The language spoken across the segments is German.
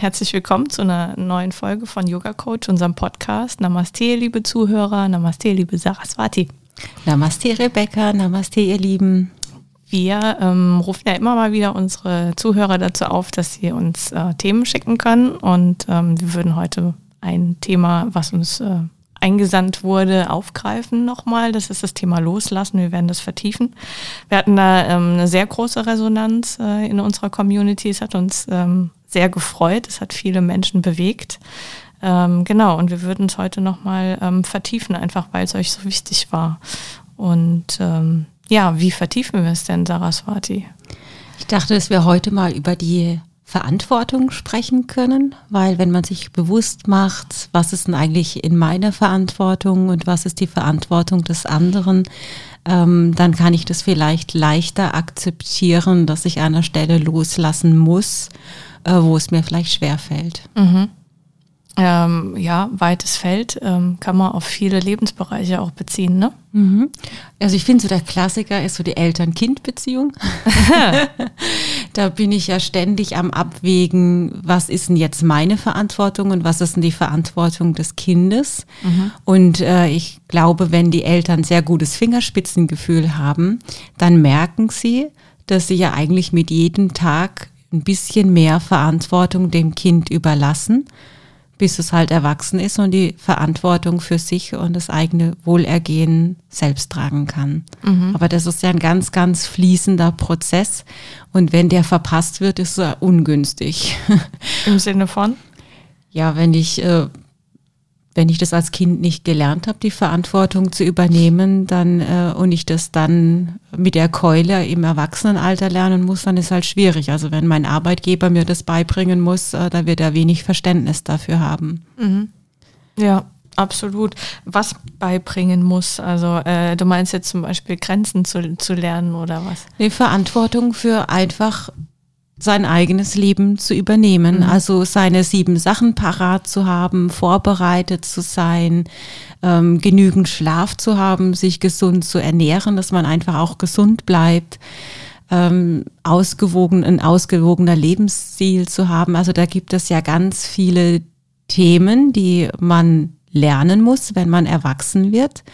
Herzlich willkommen zu einer neuen Folge von Yoga Coach, unserem Podcast. Namaste, liebe Zuhörer. Namaste, liebe Saraswati. Namaste, Rebecca. Namaste, ihr Lieben. Wir ähm, rufen ja immer mal wieder unsere Zuhörer dazu auf, dass sie uns äh, Themen schicken können. Und ähm, wir würden heute ein Thema, was uns äh, eingesandt wurde, aufgreifen nochmal. Das ist das Thema Loslassen. Wir werden das vertiefen. Wir hatten da ähm, eine sehr große Resonanz äh, in unserer Community. Es hat uns ähm, sehr gefreut. Es hat viele Menschen bewegt. Ähm, genau, und wir würden es heute nochmal ähm, vertiefen, einfach weil es euch so wichtig war. Und ähm, ja, wie vertiefen wir es denn, Saraswati? Ich dachte, dass wir heute mal über die Verantwortung sprechen können, weil wenn man sich bewusst macht, was ist denn eigentlich in meiner Verantwortung und was ist die Verantwortung des anderen, ähm, dann kann ich das vielleicht leichter akzeptieren, dass ich an einer Stelle loslassen muss äh, wo es mir vielleicht schwer fällt. Mhm. Ähm, ja, weites Feld ähm, kann man auf viele Lebensbereiche auch beziehen, ne? Mhm. Also ich finde so der Klassiker ist so die Eltern-Kind-Beziehung. da bin ich ja ständig am Abwägen, was ist denn jetzt meine Verantwortung und was ist denn die Verantwortung des Kindes. Mhm. Und äh, ich glaube, wenn die Eltern sehr gutes Fingerspitzengefühl haben, dann merken sie, dass sie ja eigentlich mit jedem Tag ein bisschen mehr Verantwortung dem Kind überlassen, bis es halt erwachsen ist und die Verantwortung für sich und das eigene Wohlergehen selbst tragen kann. Mhm. Aber das ist ja ein ganz, ganz fließender Prozess. Und wenn der verpasst wird, ist er ungünstig. Im Sinne von? Ja, wenn ich äh, wenn ich das als Kind nicht gelernt habe, die Verantwortung zu übernehmen, dann äh, und ich das dann mit der Keule im Erwachsenenalter lernen muss, dann ist halt schwierig. Also wenn mein Arbeitgeber mir das beibringen muss, äh, dann wird er wenig Verständnis dafür haben. Mhm. Ja, absolut. Was beibringen muss? Also äh, du meinst jetzt zum Beispiel Grenzen zu, zu lernen oder was? Die Verantwortung für einfach sein eigenes Leben zu übernehmen. Mhm. Also seine sieben Sachen parat zu haben, vorbereitet zu sein, ähm, genügend Schlaf zu haben, sich gesund zu ernähren, dass man einfach auch gesund bleibt, ähm, ausgewogen, ein ausgewogener Lebensstil zu haben. Also da gibt es ja ganz viele Themen, die man lernen muss, wenn man erwachsen wird.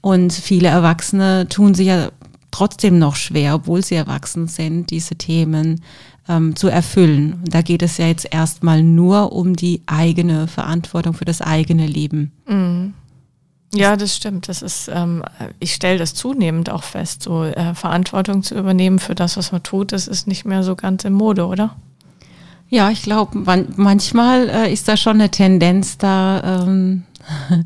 Und viele Erwachsene tun sich ja trotzdem noch schwer, obwohl sie erwachsen sind, diese Themen ähm, zu erfüllen. Und da geht es ja jetzt erstmal nur um die eigene Verantwortung für das eigene Leben. Mhm. Ja, das stimmt. Das ist, ähm, ich stelle das zunehmend auch fest, so äh, Verantwortung zu übernehmen für das, was man tut, das ist nicht mehr so ganz in Mode, oder? Ja, ich glaube, man, manchmal äh, ist da schon eine Tendenz da, ähm,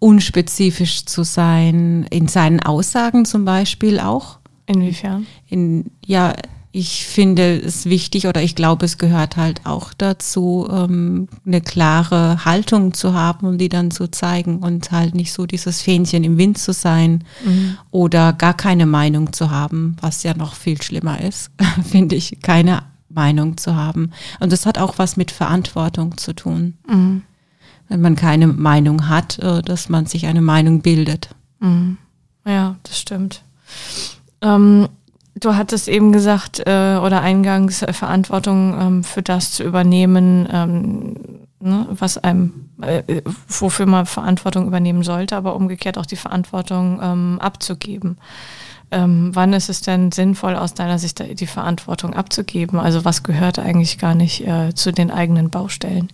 unspezifisch zu sein, in seinen Aussagen zum Beispiel auch. Inwiefern? In, ja, ich finde es wichtig oder ich glaube, es gehört halt auch dazu, ähm, eine klare Haltung zu haben und die dann zu zeigen und halt nicht so dieses Fähnchen im Wind zu sein mhm. oder gar keine Meinung zu haben, was ja noch viel schlimmer ist, finde ich, keine Meinung zu haben. Und das hat auch was mit Verantwortung zu tun. Mhm. Wenn man keine Meinung hat, äh, dass man sich eine Meinung bildet. Mhm. Ja, das stimmt. Ähm, Du hattest eben gesagt, äh, oder eingangs äh, Verantwortung ähm, für das zu übernehmen, ähm, ne, was einem, äh, wofür man Verantwortung übernehmen sollte, aber umgekehrt auch die Verantwortung ähm, abzugeben. Ähm, wann ist es denn sinnvoll, aus deiner Sicht die Verantwortung abzugeben? Also was gehört eigentlich gar nicht äh, zu den eigenen Baustellen?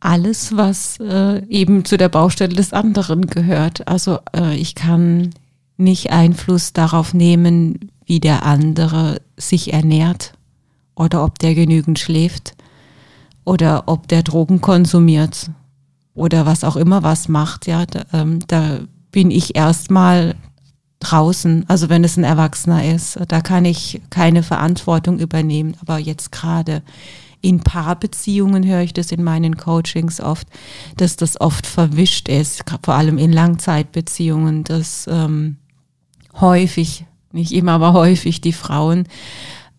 Alles, was äh, eben zu der Baustelle des anderen gehört. Also äh, ich kann nicht Einfluss darauf nehmen, wie der andere sich ernährt. oder ob der genügend schläft oder ob der Drogen konsumiert oder was auch immer was macht, ja, da, ähm, da bin ich erstmal draußen, also wenn es ein Erwachsener ist, da kann ich keine Verantwortung übernehmen, aber jetzt gerade in Paarbeziehungen höre ich das in meinen Coachings oft, dass das oft verwischt ist, vor allem in Langzeitbeziehungen, dass ähm, häufig, nicht immer, aber häufig die Frauen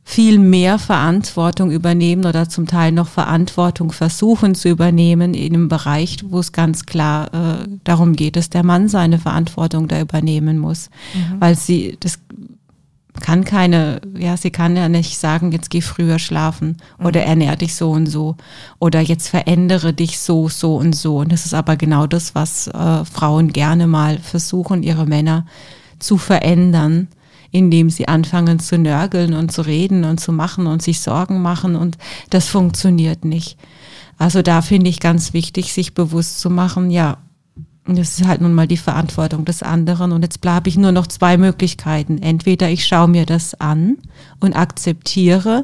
viel mehr Verantwortung übernehmen oder zum Teil noch Verantwortung versuchen zu übernehmen in einem Bereich, wo es ganz klar äh, darum geht, dass der Mann seine Verantwortung da übernehmen muss, mhm. weil sie das kann keine, ja, sie kann ja nicht sagen, jetzt geh früher schlafen mhm. oder ernähr dich so und so oder jetzt verändere dich so, so und so. Und das ist aber genau das, was äh, Frauen gerne mal versuchen, ihre Männer zu verändern indem sie anfangen zu nörgeln und zu reden und zu machen und sich Sorgen machen und das funktioniert nicht. Also da finde ich ganz wichtig, sich bewusst zu machen, ja, das ist halt nun mal die Verantwortung des anderen und jetzt bleibe ich nur noch zwei Möglichkeiten. Entweder ich schaue mir das an und akzeptiere,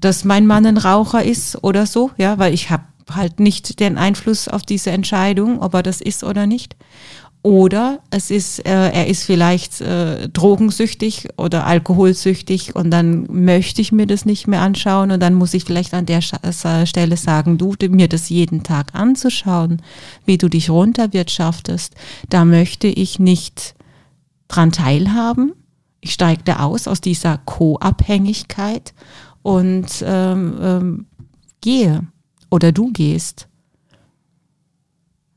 dass mein Mann ein Raucher ist oder so, ja, weil ich habe halt nicht den Einfluss auf diese Entscheidung, ob er das ist oder nicht. Oder es ist, äh, er ist vielleicht äh, drogensüchtig oder alkoholsüchtig und dann möchte ich mir das nicht mehr anschauen und dann muss ich vielleicht an der Stelle sagen, du mir das jeden Tag anzuschauen, wie du dich runterwirtschaftest, da möchte ich nicht dran teilhaben. Ich steige da aus aus dieser Co-Abhängigkeit und ähm, ähm, gehe oder du gehst.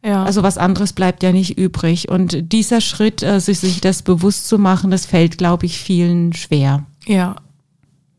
Ja. Also was anderes bleibt ja nicht übrig. Und dieser Schritt, äh, sich, sich das bewusst zu machen, das fällt, glaube ich, vielen schwer. Ja.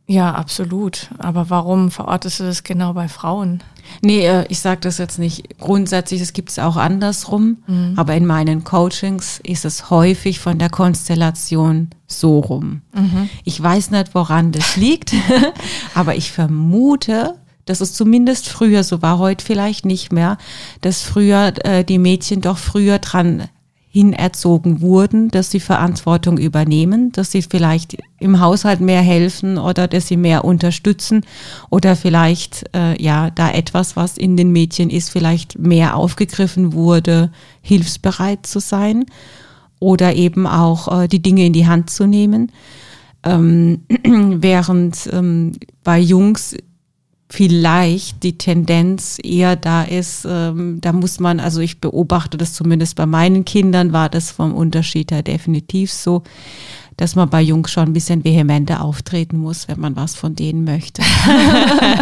Ja, absolut. Aber warum verortest du das genau bei Frauen? Nee, äh, ich sage das jetzt nicht grundsätzlich, es gibt es auch andersrum, mhm. aber in meinen Coachings ist es häufig von der Konstellation so rum. Mhm. Ich weiß nicht, woran das liegt, aber ich vermute, dass es zumindest früher so war, heute vielleicht nicht mehr, dass früher äh, die Mädchen doch früher dran hinerzogen wurden, dass sie Verantwortung übernehmen, dass sie vielleicht im Haushalt mehr helfen oder dass sie mehr unterstützen oder vielleicht äh, ja da etwas, was in den Mädchen ist, vielleicht mehr aufgegriffen wurde, hilfsbereit zu sein oder eben auch äh, die Dinge in die Hand zu nehmen. Ähm, während ähm, bei Jungs vielleicht die Tendenz eher da ist, ähm, da muss man, also ich beobachte das zumindest bei meinen Kindern, war das vom Unterschied her definitiv so, dass man bei Jungs schon ein bisschen vehementer auftreten muss, wenn man was von denen möchte.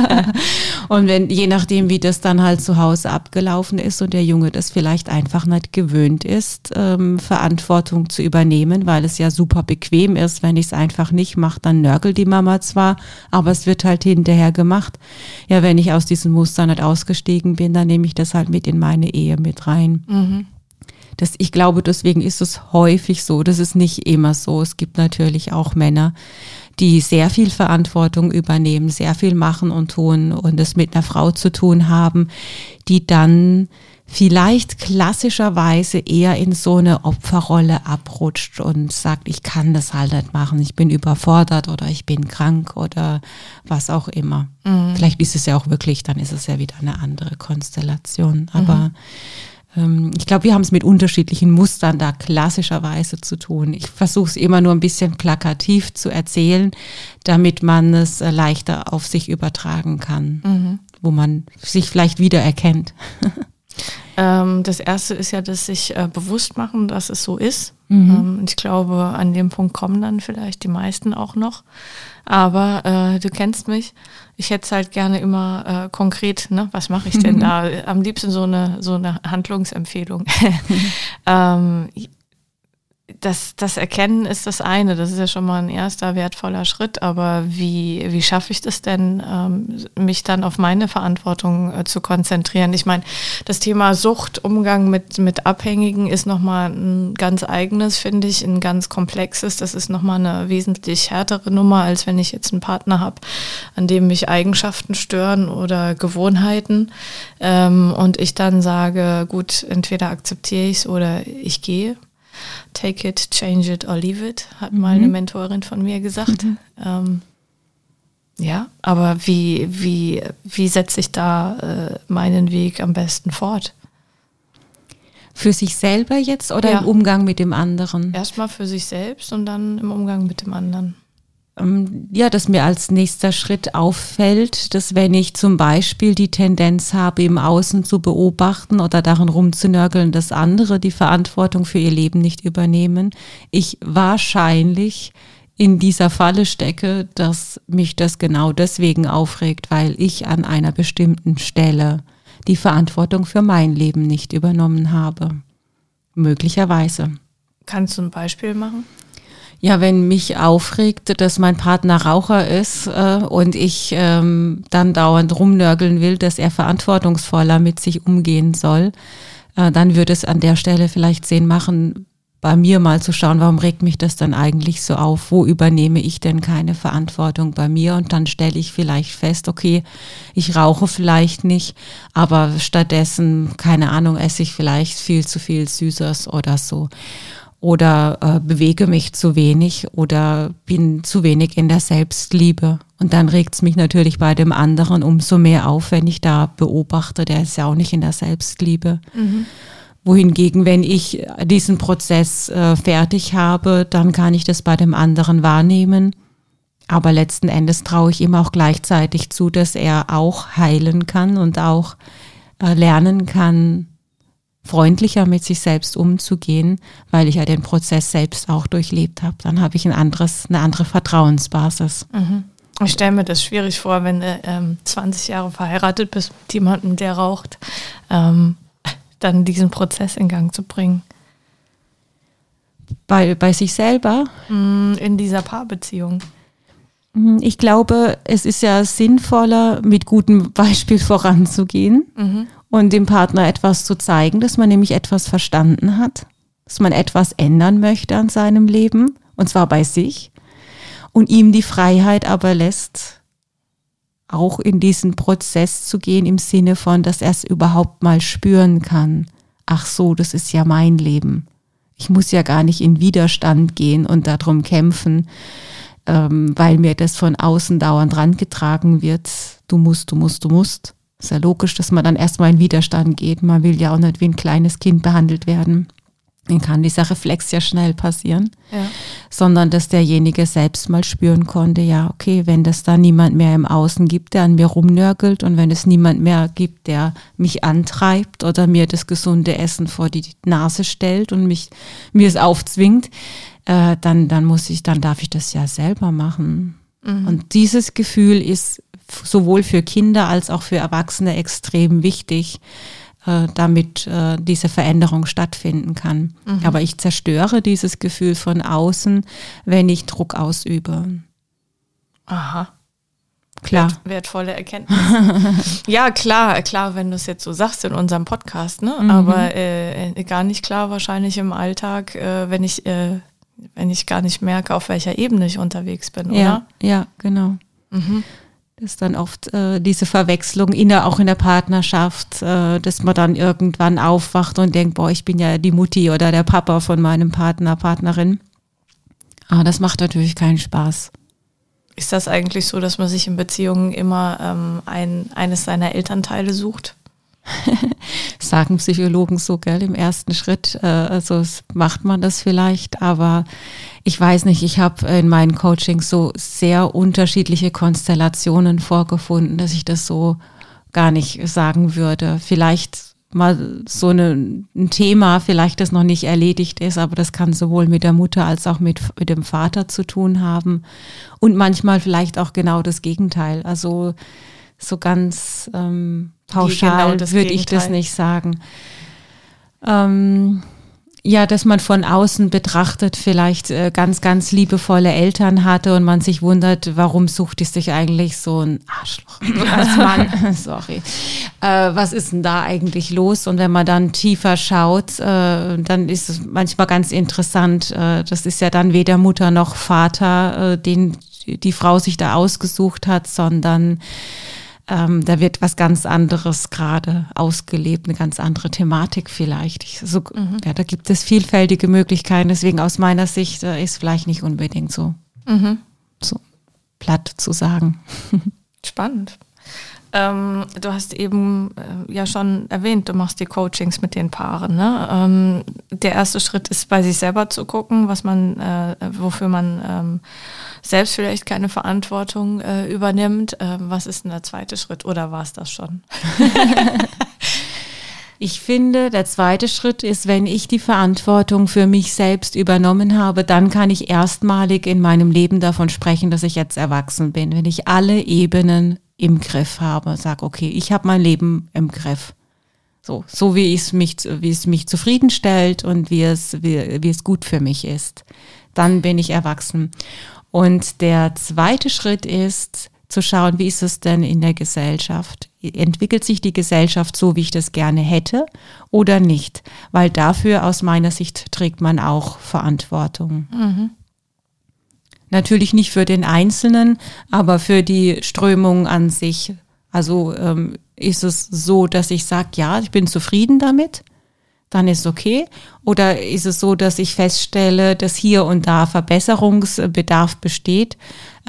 und wenn, je nachdem, wie das dann halt zu Hause abgelaufen ist und der Junge das vielleicht einfach nicht gewöhnt ist, ähm, Verantwortung zu übernehmen, weil es ja super bequem ist. Wenn ich es einfach nicht mache, dann nörgelt die Mama zwar, aber es wird halt hinterher gemacht. Ja, wenn ich aus diesem Muster nicht ausgestiegen bin, dann nehme ich das halt mit in meine Ehe mit rein. Mhm. Das, ich glaube, deswegen ist es häufig so. Das ist nicht immer so. Es gibt natürlich auch Männer, die sehr viel Verantwortung übernehmen, sehr viel machen und tun und es mit einer Frau zu tun haben, die dann vielleicht klassischerweise eher in so eine Opferrolle abrutscht und sagt, ich kann das halt nicht machen, ich bin überfordert oder ich bin krank oder was auch immer. Mhm. Vielleicht ist es ja auch wirklich, dann ist es ja wieder eine andere Konstellation. Aber mhm ich glaube, wir haben es mit unterschiedlichen Mustern da klassischerweise zu tun. Ich versuche es immer nur ein bisschen plakativ zu erzählen, damit man es äh, leichter auf sich übertragen kann, mhm. wo man sich vielleicht wiedererkennt. Ähm, das erste ist ja, dass sich äh, bewusst machen, dass es so ist. Mhm. Ähm, ich glaube, an dem Punkt kommen dann vielleicht die meisten auch noch. Aber äh, du kennst mich. Ich hätte es halt gerne immer äh, konkret, ne? Was mache ich denn mhm. da? Am liebsten so eine, so eine Handlungsempfehlung. ähm, das, das Erkennen ist das eine, das ist ja schon mal ein erster wertvoller Schritt, aber wie, wie schaffe ich das denn, ähm, mich dann auf meine Verantwortung äh, zu konzentrieren? Ich meine, das Thema Sucht, Umgang mit, mit Abhängigen ist nochmal ein ganz eigenes, finde ich, ein ganz komplexes. Das ist nochmal eine wesentlich härtere Nummer, als wenn ich jetzt einen Partner habe, an dem mich Eigenschaften stören oder Gewohnheiten ähm, und ich dann sage, gut, entweder akzeptiere ich es oder ich gehe Take it, change it or leave it, hat mhm. mal eine Mentorin von mir gesagt. Mhm. Ähm, Ja, aber wie, wie, wie setze ich da äh, meinen Weg am besten fort? Für sich selber jetzt oder Ja. im Umgang mit dem anderen? Erstmal für sich selbst und dann im Umgang mit dem anderen. Ähm, ja, dass mir als nächster Schritt auffällt, dass wenn ich zum Beispiel die Tendenz habe, im Außen zu beobachten oder darin rumzunörgeln, dass andere die Verantwortung für ihr Leben nicht übernehmen, ich wahrscheinlich in dieser Falle stecke, dass mich das genau deswegen aufregt, weil ich an einer bestimmten Stelle die Verantwortung für mein Leben nicht übernommen habe. Möglicherweise. Kannst du ein Beispiel machen? Ja, wenn mich aufregt, dass mein Partner Raucher ist äh, und ich ähm, dann dauernd rumnörgeln will, dass er verantwortungsvoller mit sich umgehen soll, äh, dann würde es an der Stelle vielleicht Sinn machen, bei mir mal zu schauen, warum regt mich das dann eigentlich so auf? Wo übernehme ich denn keine Verantwortung bei mir? Und dann stelle ich vielleicht fest, okay, ich rauche vielleicht nicht, aber stattdessen, keine Ahnung, esse ich vielleicht viel zu viel Süßes oder so oder äh, bewege mich zu wenig oder bin zu wenig in der Selbstliebe. Und dann regt es mich natürlich bei dem anderen umso mehr auf, wenn ich da beobachte, der ist ja auch nicht in der Selbstliebe. Wohingegen, wenn ich diesen Prozess äh, fertig habe, dann kann ich das bei dem anderen wahrnehmen. Aber letzten Endes traue ich ihm auch gleichzeitig zu, dass er auch heilen kann und auch äh, lernen kann, freundlicher mit sich selbst umzugehen, weil ich ja den Prozess selbst auch durchlebt habe. Dann habe ich ein anderes, eine andere Vertrauensbasis. Ich stelle mir das schwierig vor, wenn du ähm, 20 Jahre verheiratet bist mit jemandem, der raucht, ähm, dann diesen Prozess in Gang zu bringen. Bei, bei sich selber Mm, In dieser Paarbeziehung. Hm, Ich glaube, es ist ja sinnvoller, mit gutem Beispiel voranzugehen und dem Partner etwas zu zeigen, dass man nämlich etwas verstanden hat, dass man etwas ändern möchte an seinem Leben, und zwar bei sich, und ihm die Freiheit aber lässt, auch in diesen Prozess zu gehen im Sinne von, dass er es überhaupt mal spüren kann. Ach so, das ist ja mein Leben. Ich muss ja gar nicht in Widerstand gehen und darum kämpfen, ähm, weil mir das von außen dauernd rangetragen wird. Du musst, du musst, du musst. Ist ja logisch, dass man dann erstmal in Widerstand geht. Man will ja auch nicht wie ein kleines Kind behandelt werden. Dann kann dieser Reflex ja schnell passieren. Ja. Sondern dass derjenige selbst mal spüren konnte, ja, okay, wenn das da niemand mehr im Außen gibt, der an mir rumnörgelt und wenn es niemand mehr gibt, der mich antreibt oder mir das gesunde Essen vor die Nase stellt und mich mir es aufzwingt, äh, dann, dann muss ich, dann darf ich das ja selber machen. Und dieses Gefühl ist sowohl für Kinder als auch für Erwachsene extrem wichtig, äh, damit äh, diese Veränderung stattfinden kann. Aber ich zerstöre dieses Gefühl von außen, wenn ich Druck ausübe. Aha. Klar. Wertvolle Erkenntnis. ja, klar, klar, wenn du es jetzt so sagst in unserem Podcast, ne? Mhm. Aber äh, gar nicht klar wahrscheinlich im Alltag, äh, wenn ich, äh, wenn ich gar nicht merke, auf welcher Ebene ich unterwegs bin, Ja, oder? ja, genau. Mhm. Das ist dann oft äh, diese Verwechslung in der, auch in der Partnerschaft, äh, dass man dann irgendwann aufwacht und denkt, boah, ich bin ja die Mutti oder der Papa von meinem Partner, Partnerin. Aber das macht natürlich keinen Spaß. Ist das eigentlich so, dass man sich in Beziehungen immer ähm, ein, eines seiner Elternteile sucht? sagen Psychologen so, gell, im ersten Schritt. Äh, also macht man das vielleicht, aber ich weiß nicht, ich habe in meinen Coachings so sehr unterschiedliche Konstellationen vorgefunden, dass ich das so gar nicht sagen würde. Vielleicht mal so eine, ein Thema, vielleicht das noch nicht erledigt ist, aber das kann sowohl mit der Mutter als auch mit, mit dem Vater zu tun haben. Und manchmal vielleicht auch genau das Gegenteil. Also so ganz ähm, pauschal genau das würde ich das nicht sagen. Ähm, ja, dass man von außen betrachtet vielleicht äh, ganz, ganz liebevolle Eltern hatte und man sich wundert, warum sucht es sich eigentlich so ein Arschloch als Mann? Sorry. Äh, was ist denn da eigentlich los? Und wenn man dann tiefer schaut, äh, dann ist es manchmal ganz interessant. Äh, das ist ja dann weder Mutter noch Vater, äh, den die Frau sich da ausgesucht hat, sondern ähm, da wird was ganz anderes gerade ausgelebt, eine ganz andere Thematik vielleicht. Ich, so, ja, da gibt es vielfältige Möglichkeiten, deswegen aus meiner Sicht äh, ist vielleicht nicht unbedingt so. Mhm. so. platt zu sagen. Spannend. Ähm, du hast eben äh, ja schon erwähnt, du machst die Coachings mit den Paaren. Ne? Ähm, der erste Schritt ist, bei sich selber zu gucken, was man, äh, wofür man ähm, selbst vielleicht keine Verantwortung äh, übernimmt. Ähm, was ist denn der zweite Schritt oder war es das schon? Ich finde, der zweite Schritt ist, wenn ich die Verantwortung für mich selbst übernommen habe, dann kann ich erstmalig in meinem Leben davon sprechen, dass ich jetzt erwachsen bin. Wenn ich alle Ebenen im Griff habe, sage, okay, ich habe mein Leben im Griff. So, so wie es mich, wie es mich zufriedenstellt und wie es, wie, wie es gut für mich ist. Dann bin ich erwachsen. Und der zweite Schritt ist, zu schauen, wie ist es denn in der Gesellschaft? Entwickelt sich die Gesellschaft so, wie ich das gerne hätte oder nicht? Weil dafür aus meiner Sicht trägt man auch Verantwortung. Mhm. Natürlich nicht für den Einzelnen, aber für die Strömung an sich. Also ähm, ist es so, dass ich sage, ja, ich bin zufrieden damit, dann ist okay. Oder ist es so, dass ich feststelle, dass hier und da Verbesserungsbedarf besteht,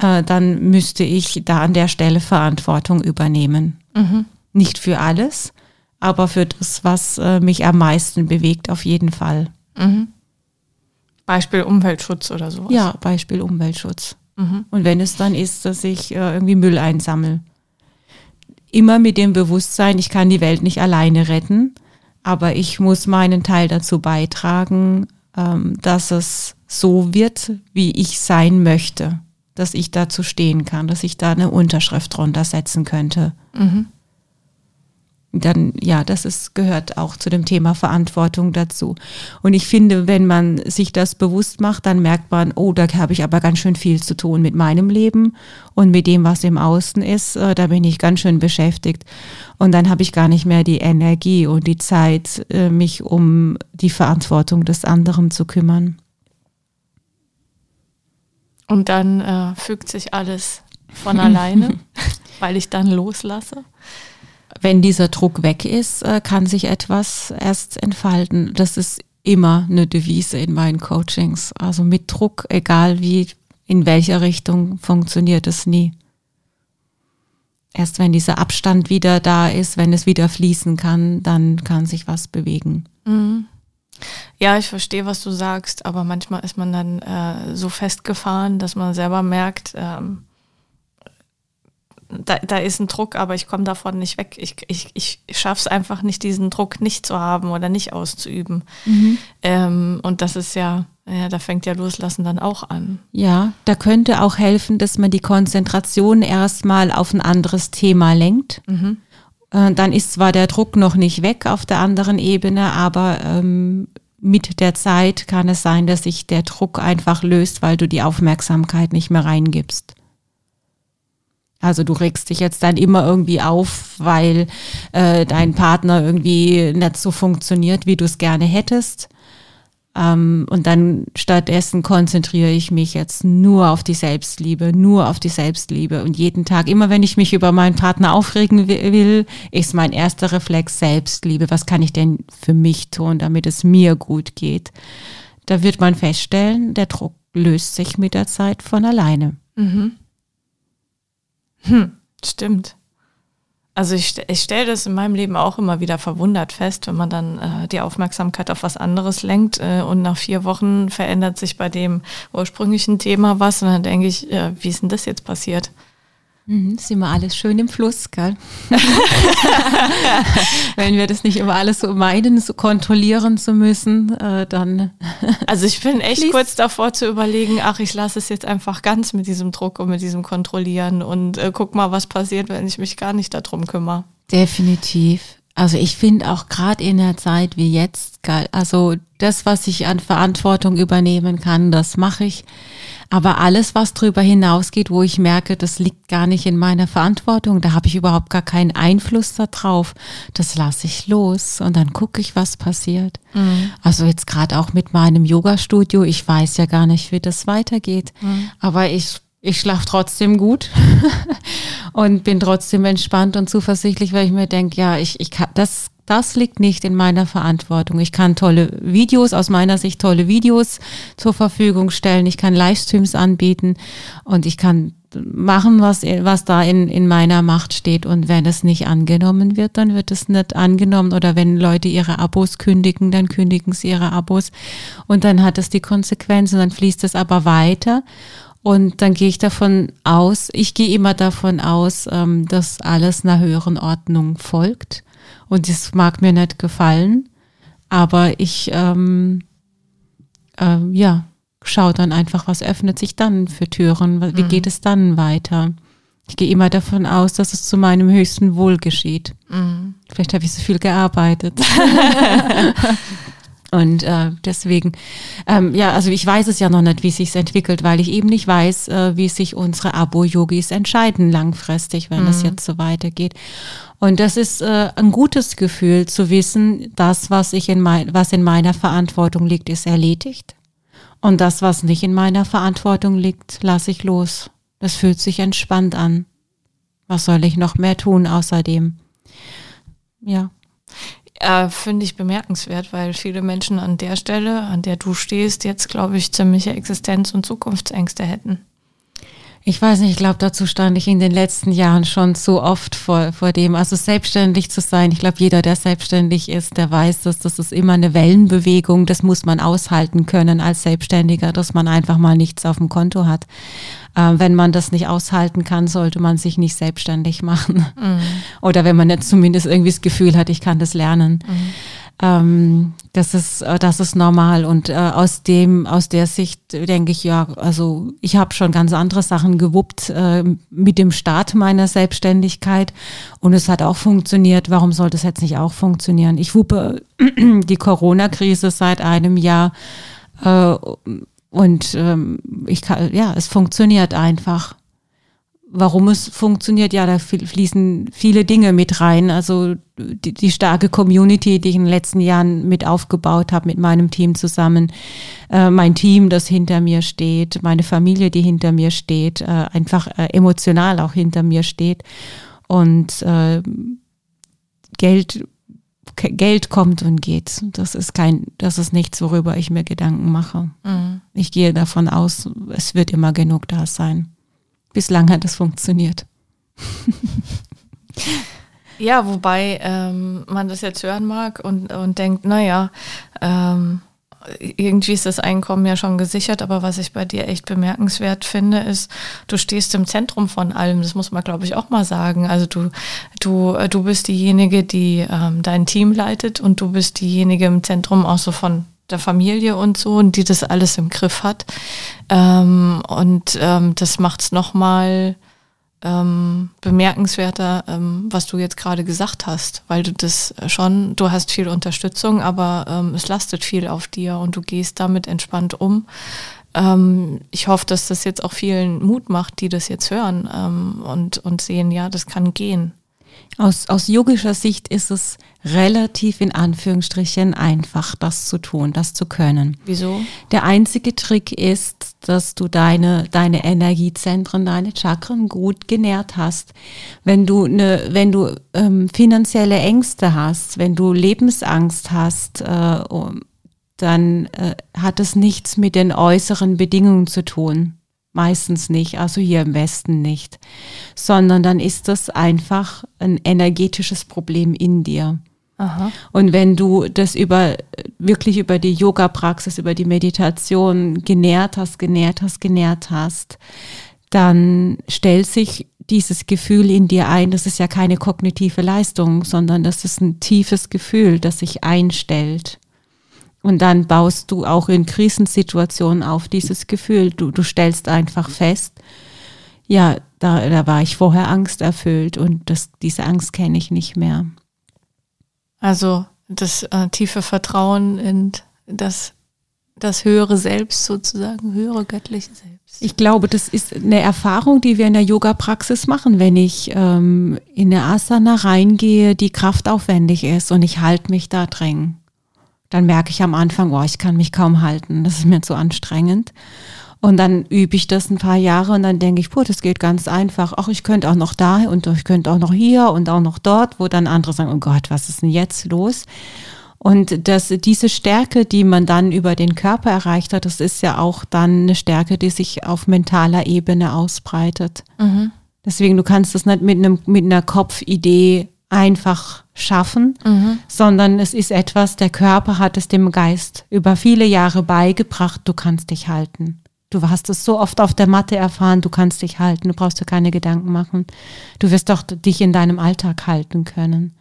äh, dann müsste ich da an der Stelle Verantwortung übernehmen. Mhm. Nicht für alles, aber für das, was äh, mich am meisten bewegt, auf jeden Fall. Mhm. Beispiel Umweltschutz oder sowas. Ja, Beispiel Umweltschutz. Mhm. Und wenn es dann ist, dass ich äh, irgendwie Müll einsammle. Immer mit dem Bewusstsein, ich kann die Welt nicht alleine retten, aber ich muss meinen Teil dazu beitragen, ähm, dass es so wird, wie ich sein möchte dass ich dazu stehen kann, dass ich da eine Unterschrift drunter setzen könnte. Mhm. Dann, ja, das ist, gehört auch zu dem Thema Verantwortung dazu. Und ich finde, wenn man sich das bewusst macht, dann merkt man, oh, da habe ich aber ganz schön viel zu tun mit meinem Leben und mit dem, was im Außen ist. Äh, da bin ich ganz schön beschäftigt. Und dann habe ich gar nicht mehr die Energie und die Zeit, äh, mich um die Verantwortung des anderen zu kümmern. Und dann äh, fügt sich alles von alleine, weil ich dann loslasse. Wenn dieser Druck weg ist, äh, kann sich etwas erst entfalten. Das ist immer eine Devise in meinen Coachings. Also mit Druck, egal wie, in welcher Richtung, funktioniert es nie. Erst wenn dieser Abstand wieder da ist, wenn es wieder fließen kann, dann kann sich was bewegen. Mhm. Ja, ich verstehe, was du sagst, aber manchmal ist man dann äh, so festgefahren, dass man selber merkt, ähm, da, da ist ein Druck, aber ich komme davon nicht weg. Ich, ich, ich schaffe es einfach nicht, diesen Druck nicht zu haben oder nicht auszuüben. Mhm. Ähm, und das ist ja, ja, da fängt ja Loslassen dann auch an. Ja, da könnte auch helfen, dass man die Konzentration erstmal auf ein anderes Thema lenkt. Mhm. Äh, dann ist zwar der Druck noch nicht weg auf der anderen Ebene, aber ähm, mit der Zeit kann es sein, dass sich der Druck einfach löst, weil du die Aufmerksamkeit nicht mehr reingibst. Also du regst dich jetzt dann immer irgendwie auf, weil äh, dein Partner irgendwie nicht so funktioniert, wie du es gerne hättest. Ähm, und dann stattdessen konzentriere ich mich jetzt nur auf die Selbstliebe, nur auf die Selbstliebe. Und jeden Tag, immer wenn ich mich über meinen Partner aufregen will, ist mein erster Reflex Selbstliebe. Was kann ich denn für mich tun, damit es mir gut geht? Da wird man feststellen, der Druck löst sich mit der Zeit von alleine. Mhm. Hm, stimmt. Also ich, ich stelle das in meinem Leben auch immer wieder verwundert fest, wenn man dann äh, die Aufmerksamkeit auf was anderes lenkt äh, und nach vier Wochen verändert sich bei dem ursprünglichen Thema was und dann denke ich, äh, wie ist denn das jetzt passiert? Mhm, ist immer alles schön im Fluss, gell? Wenn wir das nicht immer alles so meinen, so kontrollieren zu müssen, äh, dann. also ich bin echt Please. kurz davor zu überlegen, ach, ich lasse es jetzt einfach ganz mit diesem Druck und mit diesem Kontrollieren und äh, guck mal, was passiert, wenn ich mich gar nicht darum kümmere. Definitiv. Also ich finde auch gerade in der Zeit wie jetzt, also das, was ich an Verantwortung übernehmen kann, das mache ich. Aber alles, was darüber hinausgeht, wo ich merke, das liegt gar nicht in meiner Verantwortung, da habe ich überhaupt gar keinen Einfluss darauf, das lasse ich los und dann gucke ich, was passiert. Mhm. Also jetzt gerade auch mit meinem Yoga-Studio, ich weiß ja gar nicht, wie das weitergeht, mhm. aber ich ich schlafe trotzdem gut und bin trotzdem entspannt und zuversichtlich, weil ich mir denke, ja, ich, ich kann, das, das liegt nicht in meiner Verantwortung. Ich kann tolle Videos, aus meiner Sicht tolle Videos zur Verfügung stellen. Ich kann Livestreams anbieten und ich kann machen, was, was da in, in meiner Macht steht. Und wenn es nicht angenommen wird, dann wird es nicht angenommen. Oder wenn Leute ihre Abos kündigen, dann kündigen sie ihre Abos. Und dann hat es die Konsequenzen, dann fließt es aber weiter. Und dann gehe ich davon aus, ich gehe immer davon aus, ähm, dass alles einer höheren Ordnung folgt. Und das mag mir nicht gefallen, aber ich, ähm, äh, ja, schaue dann einfach, was öffnet sich dann für Türen, wie mhm. geht es dann weiter. Ich gehe immer davon aus, dass es zu meinem höchsten Wohl geschieht. Mhm. Vielleicht habe ich so viel gearbeitet. Und äh, deswegen, ähm, ja, also ich weiß es ja noch nicht, wie es sich entwickelt, weil ich eben nicht weiß, äh, wie sich unsere Abo-Yogis entscheiden langfristig, wenn es mhm. jetzt so weitergeht. Und das ist äh, ein gutes Gefühl zu wissen, das, was ich in mein, was in meiner Verantwortung liegt, ist erledigt. Und das, was nicht in meiner Verantwortung liegt, lasse ich los. Das fühlt sich entspannt an. Was soll ich noch mehr tun außerdem? Ja. Äh, Finde ich bemerkenswert, weil viele Menschen an der Stelle, an der du stehst, jetzt, glaube ich, ziemliche Existenz- und Zukunftsängste hätten. Ich weiß nicht, ich glaube, dazu stand ich in den letzten Jahren schon so oft vor, vor dem, also selbstständig zu sein. Ich glaube, jeder, der selbstständig ist, der weiß, dass das ist immer eine Wellenbewegung. Das muss man aushalten können als Selbstständiger, dass man einfach mal nichts auf dem Konto hat. Äh, wenn man das nicht aushalten kann, sollte man sich nicht selbstständig machen. Mhm. Oder wenn man jetzt zumindest irgendwie das Gefühl hat, ich kann das lernen. Mhm. Ähm, das ist, äh, das ist normal und äh, aus dem, aus der Sicht denke ich ja, also ich habe schon ganz andere Sachen gewuppt äh, mit dem Start meiner Selbstständigkeit und es hat auch funktioniert. Warum sollte es jetzt nicht auch funktionieren? Ich wuppe die Corona-Krise seit einem Jahr äh, und ähm, ich kann, ja, es funktioniert einfach warum es funktioniert, ja, da fließen viele Dinge mit rein. Also die, die, starke Community, die ich in den letzten Jahren mit aufgebaut habe, mit meinem Team zusammen, äh, mein Team, das hinter mir steht, meine Familie, die hinter mir steht, äh, einfach äh, emotional auch hinter mir steht. Und äh, Geld, Geld kommt und geht. Das ist kein, das ist nichts, worüber ich mir Gedanken mache. Mhm. Ich gehe davon aus, es wird immer genug da sein bislang hat es funktioniert. ja, wobei ähm, man das jetzt hören mag und, und denkt, naja, ähm, irgendwie ist das Einkommen ja schon gesichert, aber was ich bei dir echt bemerkenswert finde, ist, du stehst im Zentrum von allem. Das muss man, glaube ich, auch mal sagen. Also du, du, du bist diejenige, die ähm, dein Team leitet und du bist diejenige im Zentrum auch so von der Familie und so und die das alles im Griff hat. Ähm, und ähm, das macht es nochmal ähm, bemerkenswerter, ähm, was du jetzt gerade gesagt hast, weil du das schon, du hast viel Unterstützung, aber ähm, es lastet viel auf dir und du gehst damit entspannt um. Ähm, ich hoffe, dass das jetzt auch vielen Mut macht, die das jetzt hören ähm, und, und sehen, ja, das kann gehen. Aus, aus yogischer Sicht ist es relativ in Anführungsstrichen einfach, das zu tun, das zu können. Wieso? Der einzige Trick ist, dass du deine, deine Energiezentren, deine Chakren gut genährt hast. Wenn du, ne, wenn du ähm, finanzielle Ängste hast, wenn du Lebensangst hast, äh, dann äh, hat es nichts mit den äußeren Bedingungen zu tun. Meistens nicht, also hier im Westen nicht, sondern dann ist das einfach ein energetisches Problem in dir. Aha. Und wenn du das über wirklich über die Yoga-Praxis, über die Meditation genährt hast, genährt hast, genährt hast, dann stellt sich dieses Gefühl in dir ein. Das ist ja keine kognitive Leistung, sondern das ist ein tiefes Gefühl, das sich einstellt. Und dann baust du auch in Krisensituationen auf dieses Gefühl. Du, du stellst einfach fest, ja, da, da war ich vorher angsterfüllt und das, diese Angst kenne ich nicht mehr. Also das äh, tiefe Vertrauen in das, das höhere Selbst sozusagen, höhere göttliche Selbst. Ich glaube, das ist eine Erfahrung, die wir in der Yoga-Praxis machen, wenn ich ähm, in eine Asana reingehe, die kraftaufwendig ist und ich halte mich da drin dann merke ich am Anfang, oh, ich kann mich kaum halten, das ist mir zu anstrengend. Und dann übe ich das ein paar Jahre und dann denke ich, puh, das geht ganz einfach. Ach, ich könnte auch noch da und ich könnte auch noch hier und auch noch dort, wo dann andere sagen, oh Gott, was ist denn jetzt los? Und dass diese Stärke, die man dann über den Körper erreicht hat, das ist ja auch dann eine Stärke, die sich auf mentaler Ebene ausbreitet. Mhm. Deswegen, du kannst das nicht mit, einem, mit einer Kopfidee einfach schaffen, mhm. sondern es ist etwas, der Körper hat es dem Geist über viele Jahre beigebracht, du kannst dich halten. Du hast es so oft auf der Matte erfahren, du kannst dich halten, du brauchst dir keine Gedanken machen. Du wirst doch dich in deinem Alltag halten können.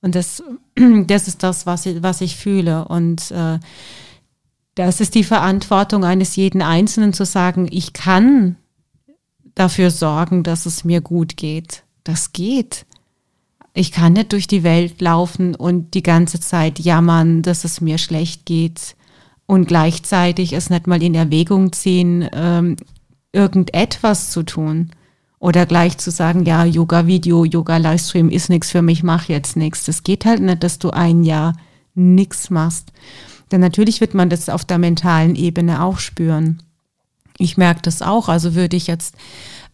Und das, das ist das, was ich, was ich fühle. Und äh, das ist die Verantwortung eines jeden Einzelnen zu sagen, ich kann dafür sorgen, dass es mir gut geht. Das geht. Ich kann nicht durch die Welt laufen und die ganze Zeit jammern, dass es mir schlecht geht und gleichzeitig es nicht mal in Erwägung ziehen, ähm, irgendetwas zu tun. Oder gleich zu sagen, ja, Yoga-Video, Yoga-Livestream ist nichts für mich, mach jetzt nichts. Das geht halt nicht, dass du ein Jahr nichts machst. Denn natürlich wird man das auf der mentalen Ebene auch spüren. Ich merke das auch. Also würde ich jetzt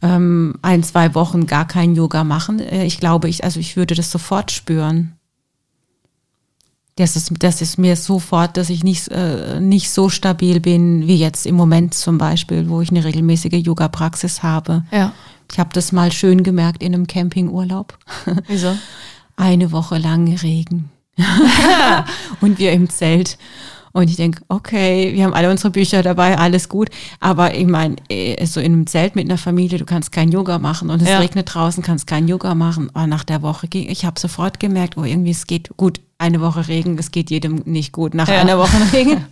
ähm, ein, zwei Wochen gar kein Yoga machen, äh, ich glaube, ich, also ich würde das sofort spüren das ist, das ist mir sofort, dass ich nicht, äh, nicht so stabil bin wie jetzt im Moment zum Beispiel, wo ich eine regelmäßige Yoga-Praxis habe. Ja. Ich habe das mal schön gemerkt in einem Campingurlaub. Wieso? Eine Woche lang Regen. und wir im Zelt. Und ich denke, okay, wir haben alle unsere Bücher dabei, alles gut. Aber ich meine, äh, so in einem Zelt mit einer Familie, du kannst kein Yoga machen und es ja. regnet draußen, kannst kein Yoga machen. Aber nach der Woche ging, ich habe sofort gemerkt, oh, irgendwie es geht gut. Eine Woche Regen, es geht jedem nicht gut nach ja. einer Woche Regen.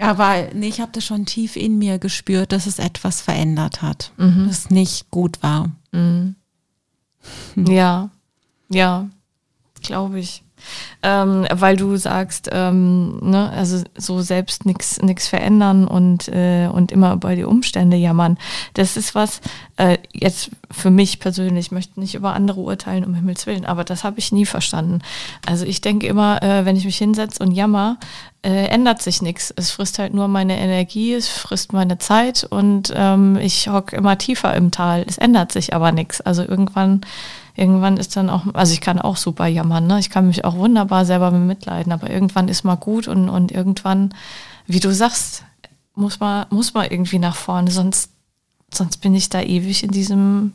Aber nee, ich habe das schon tief in mir gespürt, dass es etwas verändert hat, mhm. das nicht gut war. Mhm. Ja, ja, glaube ich ähm, weil du sagst, ähm, ne, also so selbst nichts verändern und, äh, und immer über die Umstände jammern. Das ist was, äh, jetzt für mich persönlich, ich möchte nicht über andere urteilen, um Himmels Willen, aber das habe ich nie verstanden. Also ich denke immer, äh, wenn ich mich hinsetze und jammer, äh, ändert sich nichts. Es frisst halt nur meine Energie, es frisst meine Zeit und ähm, ich hocke immer tiefer im Tal. Es ändert sich aber nichts. Also irgendwann irgendwann ist dann auch, also ich kann auch super jammern, ne? ich kann mich auch wunderbar selber mitleiden, aber irgendwann ist mal gut und, und irgendwann, wie du sagst, muss man, muss man irgendwie nach vorne, sonst, sonst bin ich da ewig in diesem,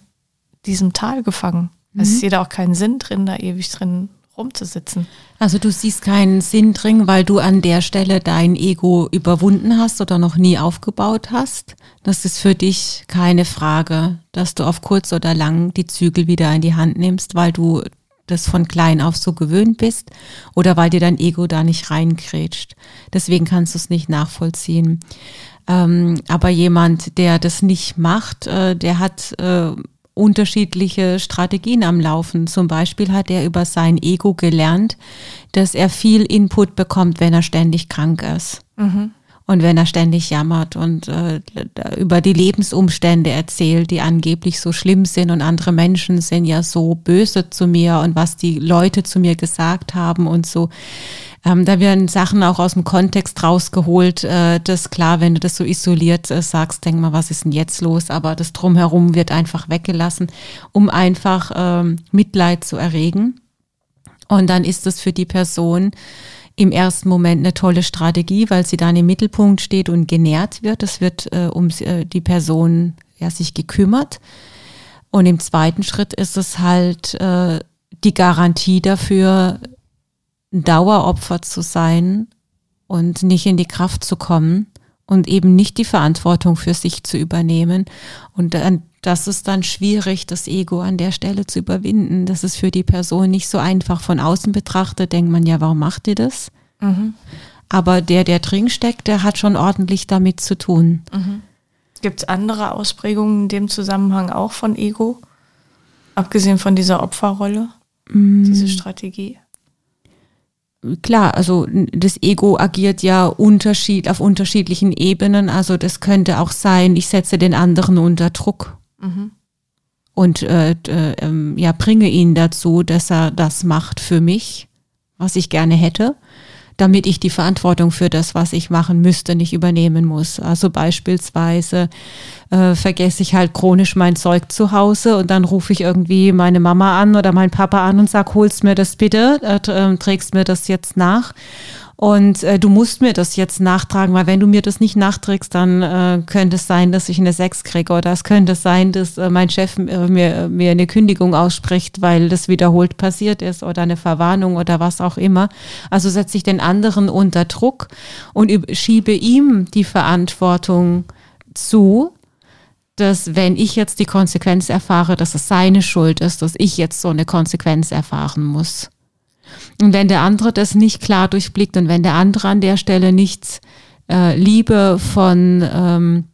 diesem Tal gefangen. Mhm. Es ist jeder auch keinen Sinn drin, da ewig drin rumzusitzen. Also du siehst keinen Sinn drin, weil du an der Stelle dein Ego überwunden hast oder noch nie aufgebaut hast. Das ist für dich keine Frage, dass du auf kurz oder lang die Zügel wieder in die Hand nimmst, weil du das von klein auf so gewöhnt bist oder weil dir dein Ego da nicht reinkrätscht. Deswegen kannst du es nicht nachvollziehen. Ähm, aber jemand, der das nicht macht, äh, der hat äh, unterschiedliche Strategien am Laufen. Zum Beispiel hat er über sein Ego gelernt, dass er viel Input bekommt, wenn er ständig krank ist. Mhm. Und wenn er ständig jammert und äh, über die Lebensumstände erzählt, die angeblich so schlimm sind und andere Menschen sind ja so böse zu mir und was die Leute zu mir gesagt haben und so. Ähm, da werden Sachen auch aus dem Kontext rausgeholt. Äh, das klar, wenn du das so isoliert äh, sagst, denk mal, was ist denn jetzt los? Aber das drumherum wird einfach weggelassen, um einfach ähm, Mitleid zu erregen. Und dann ist es für die Person im ersten Moment eine tolle Strategie, weil sie dann im Mittelpunkt steht und genährt wird. Es wird äh, um äh, die Person ja, sich gekümmert. Und im zweiten Schritt ist es halt äh, die Garantie dafür, ein Daueropfer zu sein und nicht in die Kraft zu kommen und eben nicht die Verantwortung für sich zu übernehmen. Und dann, das ist dann schwierig, das Ego an der Stelle zu überwinden. Das ist für die Person nicht so einfach. Von außen betrachtet denkt man ja, warum macht ihr das? Mhm. Aber der, der drin steckt, der hat schon ordentlich damit zu tun. Mhm. Gibt es andere Ausprägungen in dem Zusammenhang auch von Ego? Abgesehen von dieser Opferrolle, mhm. diese Strategie? klar, also das Ego agiert ja unterschied, auf unterschiedlichen Ebenen. Also das könnte auch sein, ich setze den anderen unter Druck mhm. und äh, äh, ja, bringe ihn dazu, dass er das macht für mich, was ich gerne hätte. damit ich die Verantwortung für das, was ich machen müsste, nicht übernehmen muss. Also beispielsweise äh, vergesse ich halt chronisch mein Zeug zu Hause und dann rufe ich irgendwie meine Mama an oder mein Papa an und sag, holst mir das bitte, äh, ähm, trägst mir das jetzt nach. Und äh, du musst mir das jetzt nachtragen, weil wenn du mir das nicht nachträgst, dann äh, könnte es sein, dass ich eine Sex kriege oder es könnte sein, dass äh, mein Chef äh, mir, mir eine Kündigung ausspricht, weil das wiederholt passiert ist oder eine Verwarnung oder was auch immer. Also setze ich den anderen unter Druck und schiebe ihm die Verantwortung zu, dass wenn ich jetzt die Konsequenz erfahre, dass es seine Schuld ist, dass ich jetzt so eine Konsequenz erfahren muss. Und wenn der andere das nicht klar durchblickt und wenn der andere an der Stelle nichts äh, Liebe von ähm,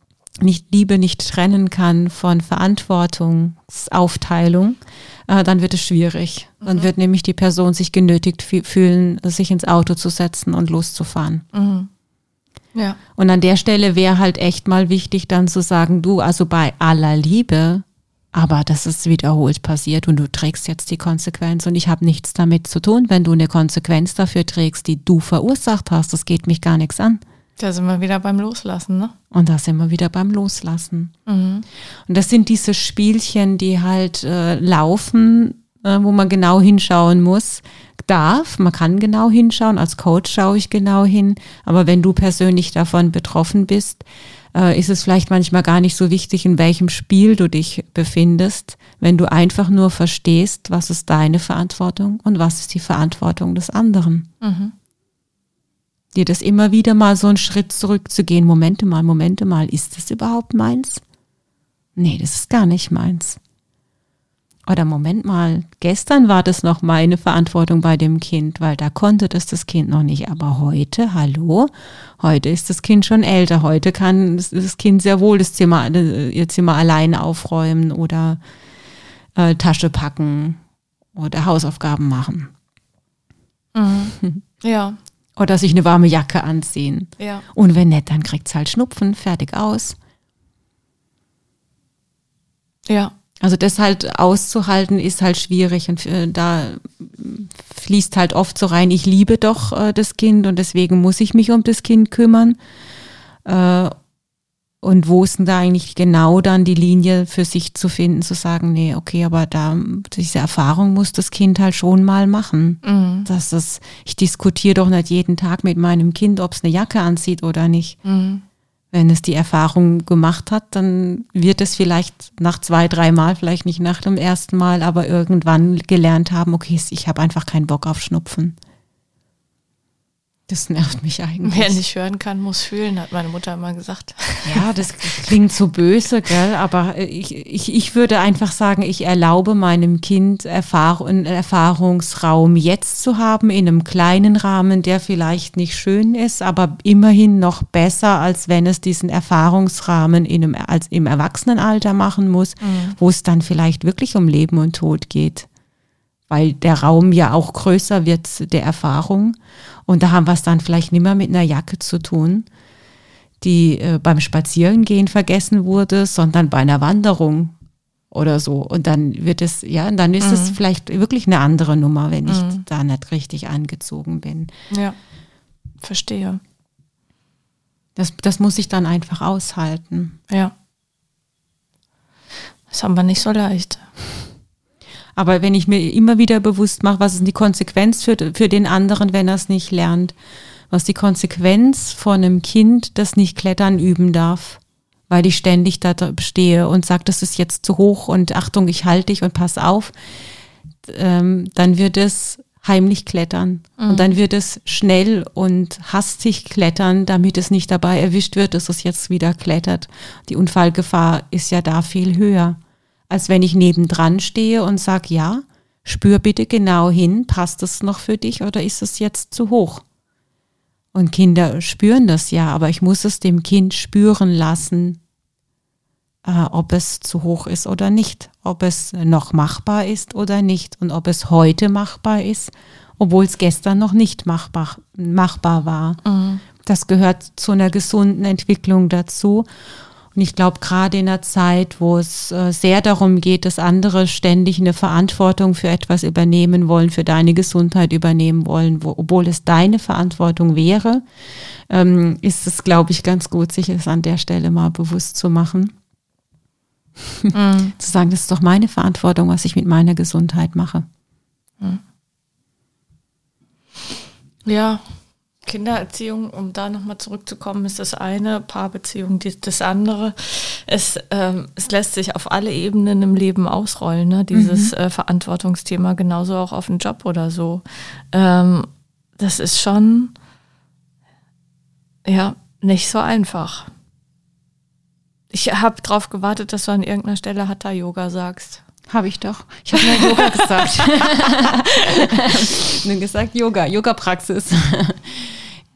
nicht Liebe nicht trennen kann von Verantwortungsaufteilung, äh, dann wird es schwierig. Dann mhm. wird nämlich die Person sich genötigt fühlen, sich ins Auto zu setzen und loszufahren. Mhm. Ja. Und an der Stelle wäre halt echt mal wichtig, dann zu sagen, du, also bei aller Liebe aber das ist wiederholt passiert und du trägst jetzt die Konsequenz und ich habe nichts damit zu tun, wenn du eine Konsequenz dafür trägst, die du verursacht hast. Das geht mich gar nichts an. Da sind wir wieder beim Loslassen, ne? Und da sind wir wieder beim Loslassen. Mhm. Und das sind diese Spielchen, die halt äh, laufen, wo man genau hinschauen muss. Darf, man kann genau hinschauen. Als Coach schaue ich genau hin. Aber wenn du persönlich davon betroffen bist, äh, ist es vielleicht manchmal gar nicht so wichtig, in welchem Spiel du dich befindest, wenn du einfach nur verstehst, was ist deine Verantwortung und was ist die Verantwortung des anderen. Mhm. Dir das immer wieder mal so einen Schritt zurückzugehen, Momente mal, Momente mal, ist das überhaupt meins? Nee, das ist gar nicht meins. Oder Moment mal, gestern war das noch meine Verantwortung bei dem Kind, weil da konnte das das Kind noch nicht. Aber heute, hallo, heute ist das Kind schon älter. Heute kann das Kind sehr wohl das Zimmer, äh, ihr Zimmer allein aufräumen oder äh, Tasche packen oder Hausaufgaben machen. Mhm. Ja. Oder sich eine warme Jacke anziehen. Ja. Und wenn nicht, dann kriegt es halt Schnupfen, fertig aus. Ja. Also das halt auszuhalten ist halt schwierig und äh, da fließt halt oft so rein, ich liebe doch äh, das Kind und deswegen muss ich mich um das Kind kümmern. Äh, und wo ist denn da eigentlich genau dann die Linie für sich zu finden, zu sagen, nee, okay, aber da diese Erfahrung muss das Kind halt schon mal machen. Mhm. Dass das, ich diskutiere doch nicht jeden Tag mit meinem Kind, ob es eine Jacke anzieht oder nicht. Mhm wenn es die Erfahrung gemacht hat, dann wird es vielleicht nach zwei, drei Mal, vielleicht nicht nach dem ersten Mal, aber irgendwann gelernt haben, okay, ich habe einfach keinen Bock auf Schnupfen. Das nervt mich eigentlich. Wer nicht hören kann, muss fühlen, hat meine Mutter immer gesagt. Ja, das klingt so böse, gell? Aber ich, ich, ich würde einfach sagen, ich erlaube meinem Kind Erfahrung, einen Erfahrungsraum jetzt zu haben, in einem kleinen Rahmen, der vielleicht nicht schön ist, aber immerhin noch besser, als wenn es diesen Erfahrungsrahmen in einem, als im Erwachsenenalter machen muss, mhm. wo es dann vielleicht wirklich um Leben und Tod geht weil der Raum ja auch größer wird der Erfahrung. Und da haben wir es dann vielleicht nicht mehr mit einer Jacke zu tun, die äh, beim Spazierengehen vergessen wurde, sondern bei einer Wanderung oder so. Und dann wird es, ja, dann ist mhm. es vielleicht wirklich eine andere Nummer, wenn ich mhm. da nicht richtig angezogen bin. Ja, verstehe. Das, das muss ich dann einfach aushalten. Ja. Das haben wir nicht so leicht. Aber wenn ich mir immer wieder bewusst mache, was ist die Konsequenz für, für den anderen, wenn er es nicht lernt, was die Konsequenz von einem Kind, das nicht klettern üben darf, weil ich ständig da stehe und sage, das ist jetzt zu hoch und Achtung, ich halte dich und pass auf, ähm, dann wird es heimlich klettern. Mhm. Und dann wird es schnell und hastig klettern, damit es nicht dabei erwischt wird, dass es jetzt wieder klettert. Die Unfallgefahr ist ja da viel höher als wenn ich nebendran stehe und sage, ja, spür bitte genau hin, passt es noch für dich oder ist es jetzt zu hoch? Und Kinder spüren das ja, aber ich muss es dem Kind spüren lassen, äh, ob es zu hoch ist oder nicht, ob es noch machbar ist oder nicht und ob es heute machbar ist, obwohl es gestern noch nicht machbar, machbar war. Mhm. Das gehört zu einer gesunden Entwicklung dazu. Und ich glaube, gerade in einer Zeit, wo es äh, sehr darum geht, dass andere ständig eine Verantwortung für etwas übernehmen wollen, für deine Gesundheit übernehmen wollen, wo, obwohl es deine Verantwortung wäre, ähm, ist es, glaube ich, ganz gut, sich es an der Stelle mal bewusst zu machen. Mhm. zu sagen, das ist doch meine Verantwortung, was ich mit meiner Gesundheit mache. Mhm. Ja, Kindererziehung, um da nochmal zurückzukommen, ist das eine, Paarbeziehung das andere. Es, ähm, es lässt sich auf alle Ebenen im Leben ausrollen, ne? dieses mhm. äh, Verantwortungsthema, genauso auch auf den Job oder so. Ähm, das ist schon, ja, nicht so einfach. Ich habe darauf gewartet, dass du an irgendeiner Stelle Hatha-Yoga sagst. Habe ich doch. Ich habe nur Yoga gesagt. nur gesagt Yoga, Yoga-Praxis.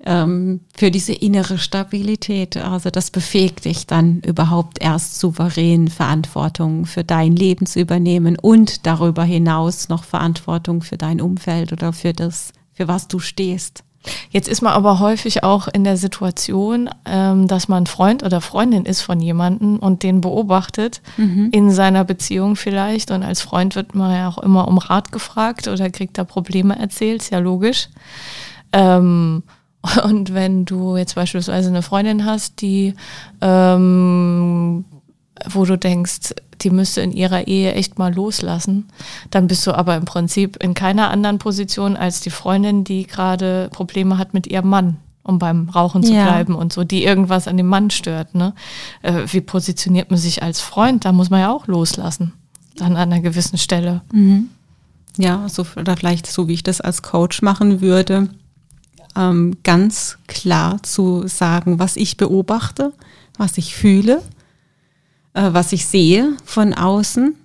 ähm, für diese innere Stabilität. Also das befähigt dich dann überhaupt erst souverän Verantwortung für dein Leben zu übernehmen und darüber hinaus noch Verantwortung für dein Umfeld oder für das, für was du stehst. Jetzt ist man aber häufig auch in der Situation, ähm, dass man Freund oder Freundin ist von jemandem und den beobachtet mhm. in seiner Beziehung vielleicht. Und als Freund wird man ja auch immer um Rat gefragt oder kriegt da Probleme erzählt, ist ja logisch. Ähm, und wenn du jetzt beispielsweise eine Freundin hast, die, ähm, wo du denkst, die müsste in ihrer Ehe echt mal loslassen, dann bist du aber im Prinzip in keiner anderen Position als die Freundin, die gerade Probleme hat mit ihrem Mann um beim Rauchen zu ja. bleiben und so, die irgendwas an dem Mann stört. Ne? Äh, wie positioniert man sich als Freund? Da muss man ja auch loslassen, dann an einer gewissen Stelle. Mhm. Ja, so, oder vielleicht so, wie ich das als Coach machen würde, ähm, ganz klar zu sagen, was ich beobachte, was ich fühle äh, was ich sehe von außen.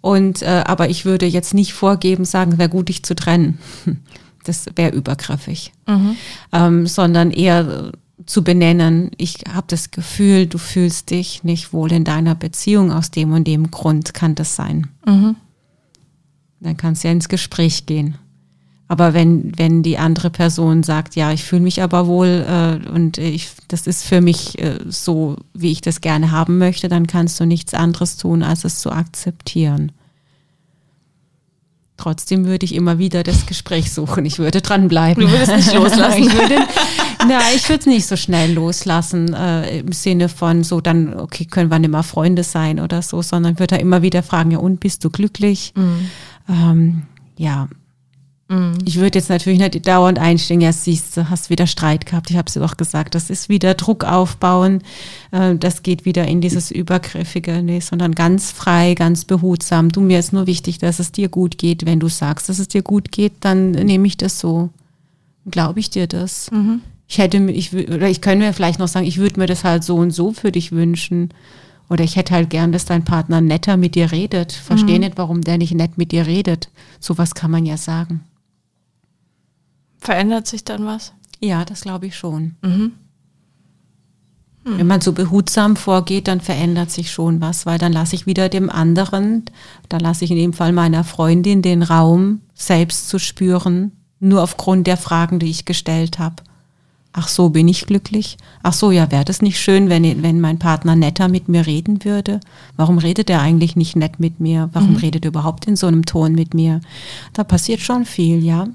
Und äh, aber ich würde jetzt nicht vorgeben, sagen, wäre gut, dich zu trennen. Das wäre übergriffig. Mhm. Ähm, sondern eher zu benennen, ich habe das Gefühl, du fühlst dich nicht wohl in deiner Beziehung aus dem und dem Grund kann das sein. Mhm. Dann kannst du ja ins Gespräch gehen. Aber wenn, wenn die andere Person sagt, ja, ich fühle mich aber wohl äh, und ich, das ist für mich äh, so, wie ich das gerne haben möchte, dann kannst du nichts anderes tun, als es zu akzeptieren. Trotzdem würde ich immer wieder das Gespräch suchen. Ich würde dranbleiben. Du würdest nicht loslassen. ich würde, na, ich würde es nicht so schnell loslassen, äh, im Sinne von so, dann, okay, können wir nicht mehr Freunde sein oder so, sondern würde da immer wieder fragen, ja, und bist du glücklich? Mhm. Ähm, ja, Mhm. Ich würde jetzt natürlich nicht dauernd einstehen, ja, siehst du, hast wieder Streit gehabt. Ich habe es dir doch gesagt, das ist wieder Druck aufbauen, äh, das geht wieder in dieses Übergriffige, nee, sondern ganz frei, ganz behutsam. Du, mir ist nur wichtig, dass es dir gut geht. Wenn du sagst, dass es dir gut geht, dann nehme ich das so. Glaube ich dir das? Mhm. Ich hätte, ich, oder ich könnte mir vielleicht noch sagen, ich würde mir das halt so und so für dich wünschen. Oder ich hätte halt gern, dass dein Partner netter mit dir redet. Verstehe mhm. nicht, warum der nicht nett mit dir redet. Sowas kann man ja sagen. Verändert sich dann was? Ja, das glaube ich schon. Mhm. Hm. Wenn man so behutsam vorgeht, dann verändert sich schon was, weil dann lasse ich wieder dem anderen, da lasse ich in dem Fall meiner Freundin den Raum, selbst zu spüren, nur aufgrund der Fragen, die ich gestellt habe. Ach so, bin ich glücklich? Ach so, ja, wäre das nicht schön, wenn, wenn mein Partner netter mit mir reden würde? Warum redet er eigentlich nicht nett mit mir? Warum mhm. redet er überhaupt in so einem Ton mit mir? Da passiert schon viel, ja.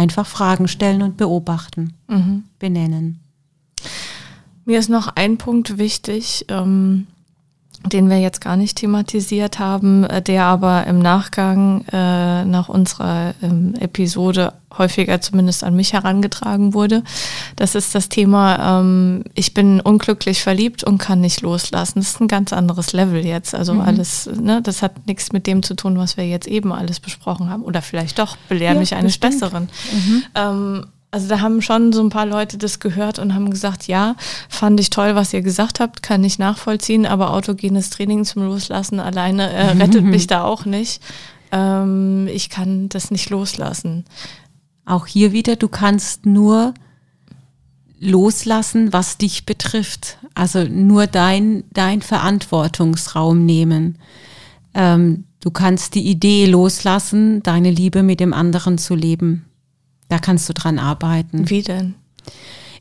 Einfach Fragen stellen und beobachten, mhm. benennen. Mir ist noch ein Punkt wichtig, ähm, den wir jetzt gar nicht thematisiert haben, äh, der aber im Nachgang äh, nach unserer ähm, Episode häufiger zumindest an mich herangetragen wurde. Das ist das Thema, ähm, ich bin unglücklich verliebt und kann nicht loslassen. Das ist ein ganz anderes Level jetzt. Also mhm. alles, ne, das hat nichts mit dem zu tun, was wir jetzt eben alles besprochen haben. Oder vielleicht doch, belehren ja, mich eines Besseren. Mhm. Ähm, also da haben schon so ein paar Leute das gehört und haben gesagt, ja, fand ich toll, was ihr gesagt habt, kann ich nachvollziehen, aber autogenes Training zum Loslassen alleine äh, rettet mich da auch nicht. Ähm, ich kann das nicht loslassen. Auch hier wieder, du kannst nur loslassen, was dich betrifft. Also nur dein, dein Verantwortungsraum nehmen. Ähm, du kannst die Idee loslassen, deine Liebe mit dem anderen zu leben. Da kannst du dran arbeiten. Wie denn?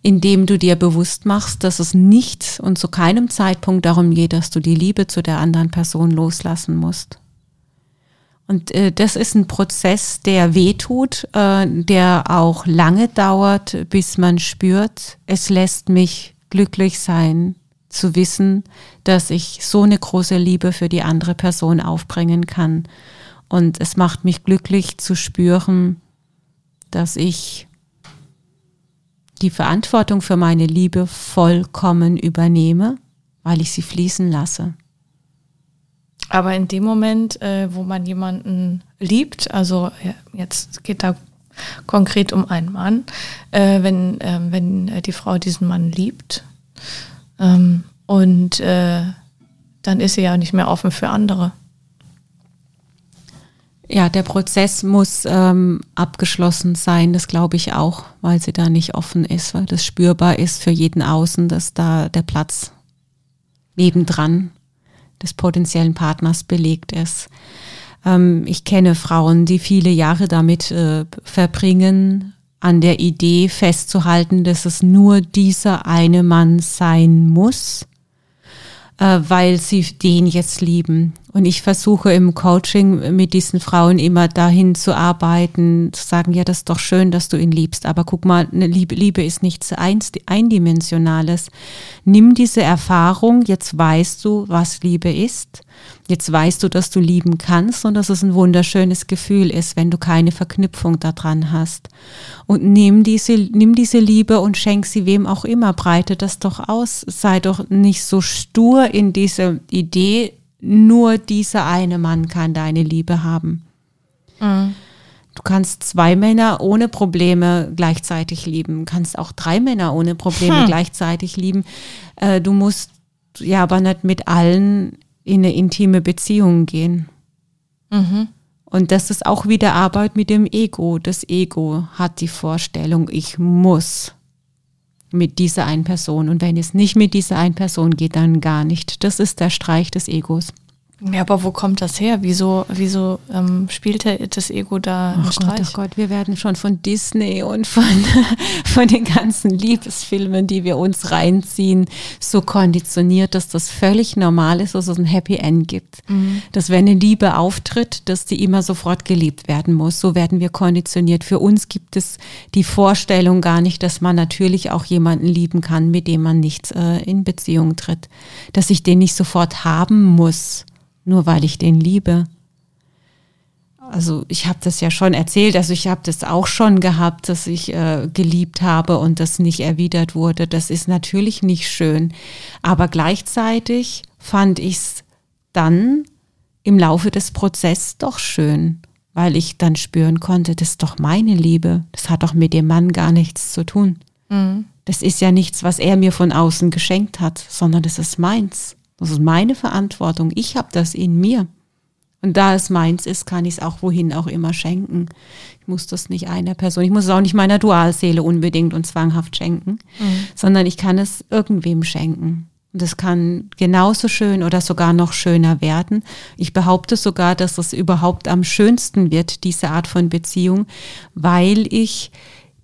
indem du dir bewusst machst, dass es nicht und zu keinem Zeitpunkt darum geht, dass du die Liebe zu der anderen Person loslassen musst. Und äh, das ist ein Prozess, der wehtut, äh, der auch lange dauert, bis man spürt, es lässt mich glücklich sein, zu wissen, dass ich so eine große Liebe für die andere Person aufbringen kann. Und es macht mich glücklich zu spüren, dass ich die Verantwortung für meine Liebe vollkommen übernehme, weil ich sie fließen lasse. Aber in dem Moment, äh, wo man jemanden liebt, also jetzt geht da konkret um einen Mann, äh, wenn, äh, wenn die Frau diesen Mann liebt ähm, und äh, dann ist sie ja nicht mehr offen für andere. Ja, der Prozess muss ähm, abgeschlossen sein, das glaube ich auch, weil sie da nicht offen ist, weil das spürbar ist für jeden Außen, dass da der Platz nebendran des potenziellen Partners belegt ist. Ähm, ich kenne Frauen, die viele Jahre damit äh, verbringen, an der Idee festzuhalten, dass es nur dieser eine Mann sein muss, äh, weil sie den jetzt lieben. Und ich versuche im Coaching mit diesen Frauen immer dahin zu arbeiten, zu sagen, ja, das ist doch schön, dass du ihn liebst, aber guck mal, eine Liebe, Liebe ist nichts Eindimensionales. Nimm diese Erfahrung, jetzt weißt du, was Liebe ist Jetzt weißt du, dass du lieben kannst und dass es ein wunderschönes Gefühl ist, wenn du keine Verknüpfung daran hast. Und nimm diese, nimm diese Liebe und schenk sie wem auch immer. Breite das doch aus. Sei doch nicht so stur in dieser Idee, nur dieser eine Mann kann deine Liebe haben. Mhm. Du kannst zwei Männer ohne Probleme gleichzeitig lieben, kannst auch drei Männer ohne Probleme hm. gleichzeitig lieben. Äh, du musst ja aber nicht mit allen in eine intime Beziehung gehen. Mhm. Und das ist auch wieder Arbeit mit dem Ego. Das Ego hat die Vorstellung, ich muss mit dieser einen Person. Und wenn es nicht mit dieser einen Person geht, dann gar nicht. Das ist der Streich des Egos. Ja, aber wo kommt das her? Wieso, wieso ähm, spielt das Ego da einen Streich? Gott, oh Gott, wir werden schon von Disney und von, von den ganzen Liebesfilmen, die wir uns reinziehen, so konditioniert, dass das völlig normal ist, dass es ein Happy End gibt. Mhm. Dass wenn eine Liebe auftritt, dass die immer sofort geliebt werden muss. So werden wir konditioniert. Für uns gibt es die Vorstellung gar nicht, dass man natürlich auch jemanden lieben kann, mit dem man nicht äh, in Beziehung tritt. Dass ich den nicht sofort haben muss nur weil ich den liebe. Also ich habe das ja schon erzählt, also ich habe das auch schon gehabt, dass ich äh, geliebt habe und das nicht erwidert wurde. Das ist natürlich nicht schön. Aber gleichzeitig fand ich es dann im Laufe des Prozesses doch schön, weil ich dann spüren konnte, das ist doch meine Liebe. Das hat doch mit dem Mann gar nichts zu tun. Mhm. Das ist ja nichts, was er mir von außen geschenkt hat, sondern das ist meins. Das ist meine Verantwortung. Ich habe das in mir. Und da es meins ist, kann ich es auch wohin auch immer schenken. Ich muss das nicht einer Person, ich muss es auch nicht meiner Dualseele unbedingt und zwanghaft schenken, mhm. sondern ich kann es irgendwem schenken. Und es kann genauso schön oder sogar noch schöner werden. Ich behaupte sogar, dass es überhaupt am schönsten wird, diese Art von Beziehung, weil ich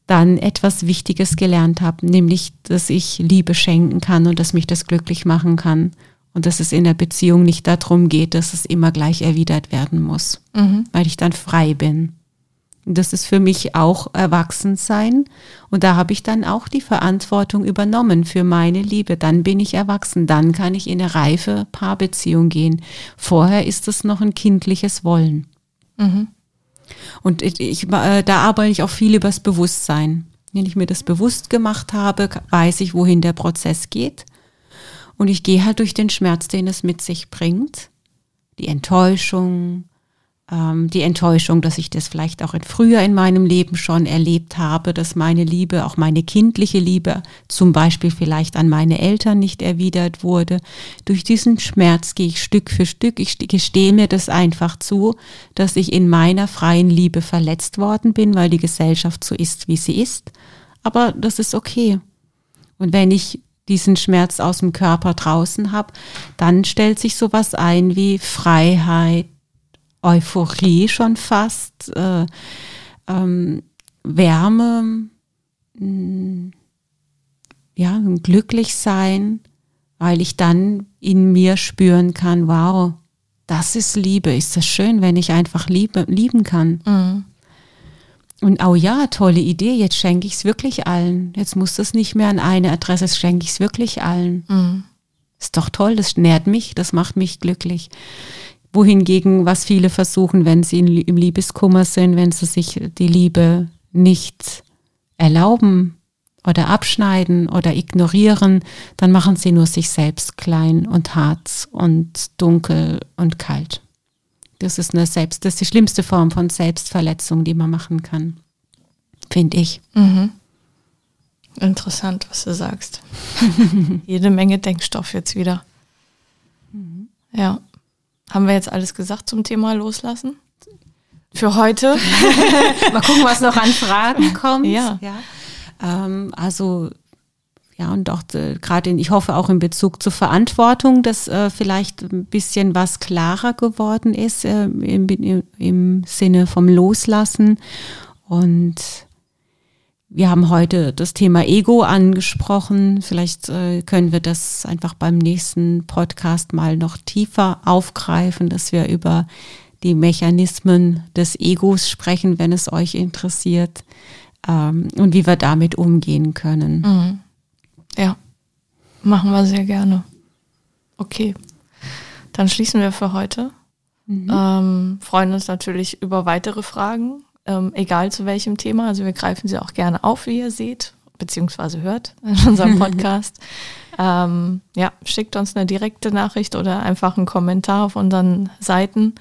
dann etwas Wichtiges gelernt habe, nämlich, dass ich Liebe schenken kann und dass mich das glücklich machen kann und dass es in der Beziehung nicht darum geht, dass es immer gleich erwidert werden muss, mhm. weil ich dann frei bin. Und das ist für mich auch Erwachsensein. Und da habe ich dann auch die Verantwortung übernommen für meine Liebe. Dann bin ich erwachsen. Dann kann ich in eine reife Paarbeziehung gehen. Vorher ist es noch ein kindliches Wollen. Mhm. Und ich, ich, äh, da arbeite ich auch viel übers Bewusstsein. Wenn ich mir das bewusst gemacht habe, weiß ich, wohin der Prozess geht. Und ich gehe halt durch den Schmerz, den es mit sich bringt. Die Enttäuschung, ähm, die Enttäuschung, dass ich das vielleicht auch in, früher in meinem Leben schon erlebt habe, dass meine Liebe, auch meine kindliche Liebe, zum Beispiel vielleicht an meine Eltern nicht erwidert wurde. Durch diesen Schmerz gehe ich Stück für Stück. Ich gestehe mir das einfach zu, dass ich in meiner freien Liebe verletzt worden bin, weil die Gesellschaft so ist, wie sie ist. Aber das ist okay. Und wenn ich diesen Schmerz aus dem Körper draußen habe, dann stellt sich sowas ein wie Freiheit, Euphorie schon fast, äh, ähm, Wärme, mh, hm, ja, ein Glücklichsein, weil ich dann in mir spüren kann, wow, das ist Liebe. Ist das schön, wenn ich einfach liebe, lieben kann. Mhm. Und oh ja, tolle Idee, jetzt schenke ich es wirklich allen. Jetzt muss das nicht mehr an eine Adresse, jetzt schenke ich es wirklich allen. Mhm. Ist doch toll, das nährt mich, das macht mich glücklich. Wohingegen, was viele versuchen, wenn sie im Liebeskummer sind, wenn sie sich die Liebe nicht erlauben oder abschneiden oder ignorieren, dann machen sie nur sich selbst klein und hart und dunkel und kalt. Das ist eine Selbst, das ist die schlimmste Form von Selbstverletzung, die man machen kann, finde ich. Mhm. Interessant, was du sagst. Jede Menge Denkstoff jetzt wieder. Mhm. Ja. Haben wir jetzt alles gesagt zum Thema Loslassen? Für heute? Mal gucken, was noch an Fragen kommt. Ja. ja. Ähm, also ja, und auch äh, gerade in, ich hoffe auch in Bezug zur Verantwortung, dass äh, vielleicht ein bisschen was klarer geworden ist äh, im, im Sinne vom Loslassen. Und wir haben heute das Thema Ego angesprochen. Vielleicht äh, können wir das einfach beim nächsten Podcast mal noch tiefer aufgreifen, dass wir über die Mechanismen des Egos sprechen, wenn es euch interessiert ähm, und wie wir damit umgehen können. Mhm. Ja, machen wir sehr gerne. Okay, dann schließen wir für heute. Mhm. Ähm, freuen uns natürlich über weitere Fragen, ähm, egal zu welchem Thema. Also wir greifen sie auch gerne auf, wie ihr seht, beziehungsweise hört in unserem Podcast. ähm, ja, schickt uns eine direkte Nachricht oder einfach einen Kommentar auf unseren Seiten.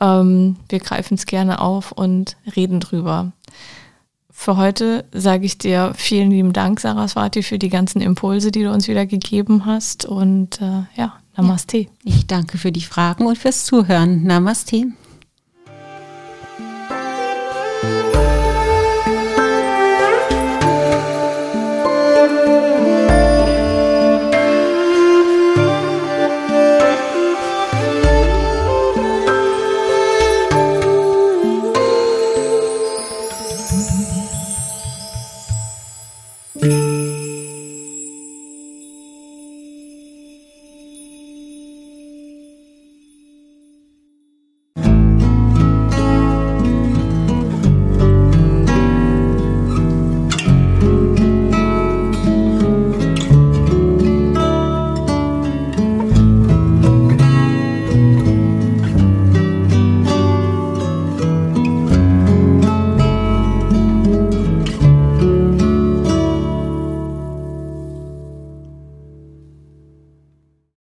Ähm, wir greifen es gerne auf und reden drüber. Für heute sage ich dir vielen lieben Dank, Saraswati, für die ganzen Impulse, die du uns wieder gegeben hast. Und äh, ja, Namaste. Ich danke für die Fragen und fürs Zuhören. Namaste.